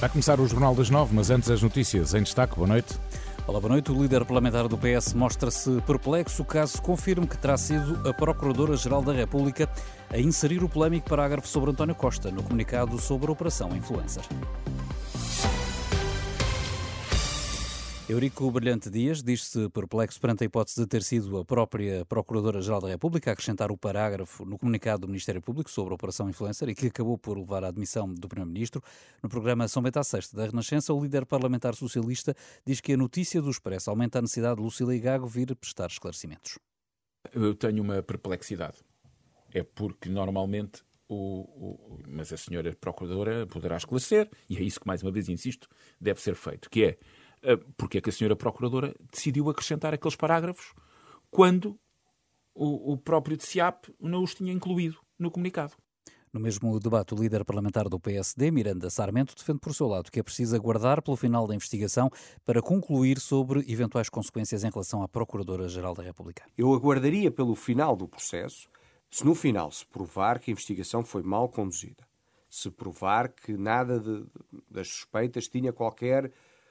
Vai começar o Jornal das Nove, mas antes as notícias em destaque. Boa noite. Olá, boa noite. O líder parlamentar do PS mostra-se perplexo caso confirme que terá sido a Procuradora-Geral da República a inserir o polémico parágrafo sobre António Costa no comunicado sobre a Operação Influencer. Eurico Brilhante Dias diz-se perplexo perante a hipótese de ter sido a própria Procuradora-Geral da República a acrescentar o parágrafo no comunicado do Ministério Público sobre a Operação Influencer e que acabou por levar à admissão do Primeiro-Ministro. No programa São Bento VI da Renascença, o líder parlamentar socialista diz que a notícia do Expresso aumenta a necessidade de Lucília e Gago vir prestar esclarecimentos. Eu tenho uma perplexidade. É porque normalmente o, o, mas a senhora Procuradora poderá esclarecer, e é isso que, mais uma vez, insisto, deve ser feito, que é porque é que a senhora Procuradora decidiu acrescentar aqueles parágrafos quando o, o próprio TCIAP não os tinha incluído no comunicado. No mesmo debate, o líder parlamentar do PSD, Miranda Sarmento, defende por seu lado que é preciso aguardar pelo final da investigação para concluir sobre eventuais consequências em relação à Procuradora-Geral da República. Eu aguardaria pelo final do processo, se no final se provar que a investigação foi mal conduzida, se provar que nada de, das suspeitas tinha qualquer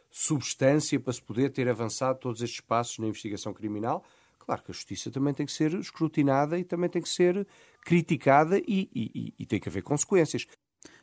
substância para se poder ter avançado todos estes passos na investigação criminal. Claro que a justiça também tem que ser escrutinada e também tem que ser criticada e, e, e tem que haver consequências.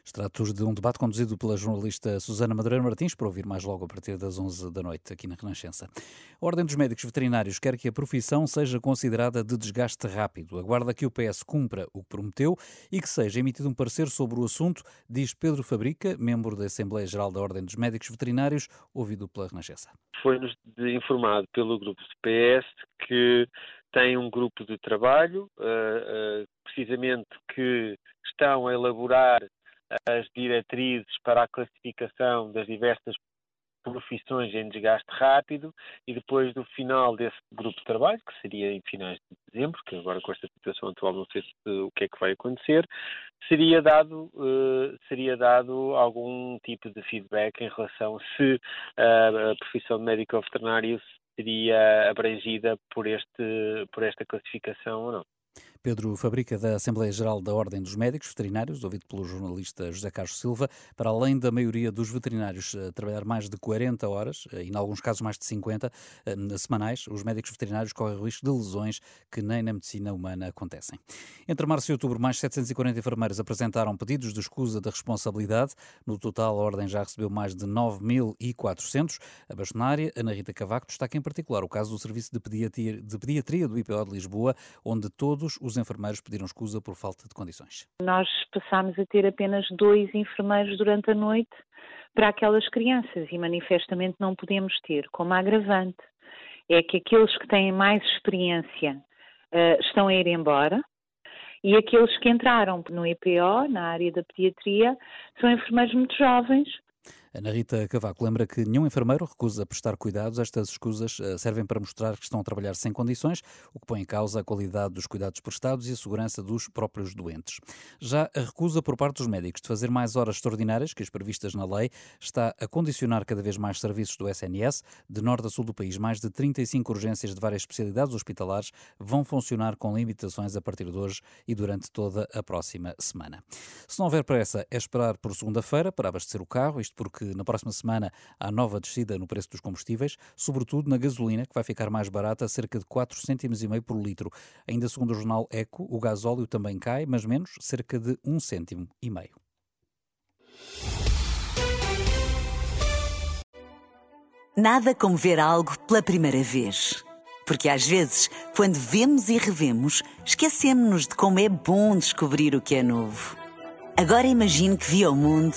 Extratos de um debate conduzido pela jornalista Susana Madureira Martins, para ouvir mais logo a partir das 11 da noite aqui na Renascença. A Ordem dos Médicos Veterinários quer que a profissão seja considerada de desgaste rápido. Aguarda que o PS cumpra o que prometeu e que seja emitido um parecer sobre o assunto, diz Pedro Fabrica, membro da Assembleia Geral da Ordem dos Médicos Veterinários, ouvido pela Renascença. Foi-nos informado pelo grupo do PS que tem um grupo de trabalho, uh, uh, precisamente que estão a elaborar as diretrizes para a classificação das diversas profissões em desgaste rápido e depois do final desse grupo de trabalho, que seria em finais de dezembro, que agora com esta situação atual não sei se, o que é que vai acontecer, seria dado, uh, seria dado algum tipo de feedback em relação se uh, a profissão de médico veterinário seria abrangida por, este, por esta classificação ou não. Pedro Fabrica, da Assembleia Geral da Ordem dos Médicos Veterinários, ouvido pelo jornalista José Carlos Silva, para além da maioria dos veterinários eh, trabalhar mais de 40 horas, eh, e em alguns casos mais de 50 eh, semanais, os médicos veterinários correm o risco de lesões que nem na medicina humana acontecem. Entre março e outubro, mais 740 enfermeiros apresentaram pedidos de escusa da responsabilidade. No total, a Ordem já recebeu mais de 9.400. A bastonária, Ana Rita Cavaco, destaca em particular o caso do Serviço de Pediatria, de Pediatria do IPO de Lisboa, onde todos os os enfermeiros pediram escusa por falta de condições. Nós passámos a ter apenas dois enfermeiros durante a noite para aquelas crianças e manifestamente não podemos ter. Como agravante, é que aqueles que têm mais experiência uh, estão a ir embora e aqueles que entraram no EPO, na área da pediatria, são enfermeiros muito jovens Ana Rita Cavaco lembra que nenhum enfermeiro recusa prestar cuidados. Estas escusas eh, servem para mostrar que estão a trabalhar sem condições, o que põe em causa a qualidade dos cuidados prestados e a segurança dos próprios doentes. Já a recusa por parte dos médicos de fazer mais horas extraordinárias que as previstas na lei está a condicionar cada vez mais serviços do SNS. De norte a sul do país, mais de 35 urgências de várias especialidades hospitalares vão funcionar com limitações a partir de hoje e durante toda a próxima semana. Se não houver pressa, é esperar por segunda-feira para abastecer o carro, isto porque que na próxima semana há nova descida no preço dos combustíveis, sobretudo na gasolina, que vai ficar mais barata, cerca de 4 cêntimos e meio por litro. Ainda segundo o jornal Eco, o gasóleo também cai, mas menos, cerca de 1 cêntimo e meio. Nada como ver algo pela primeira vez. Porque às vezes, quando vemos e revemos, esquecemos-nos de como é bom descobrir o que é novo. Agora imagine que viu o mundo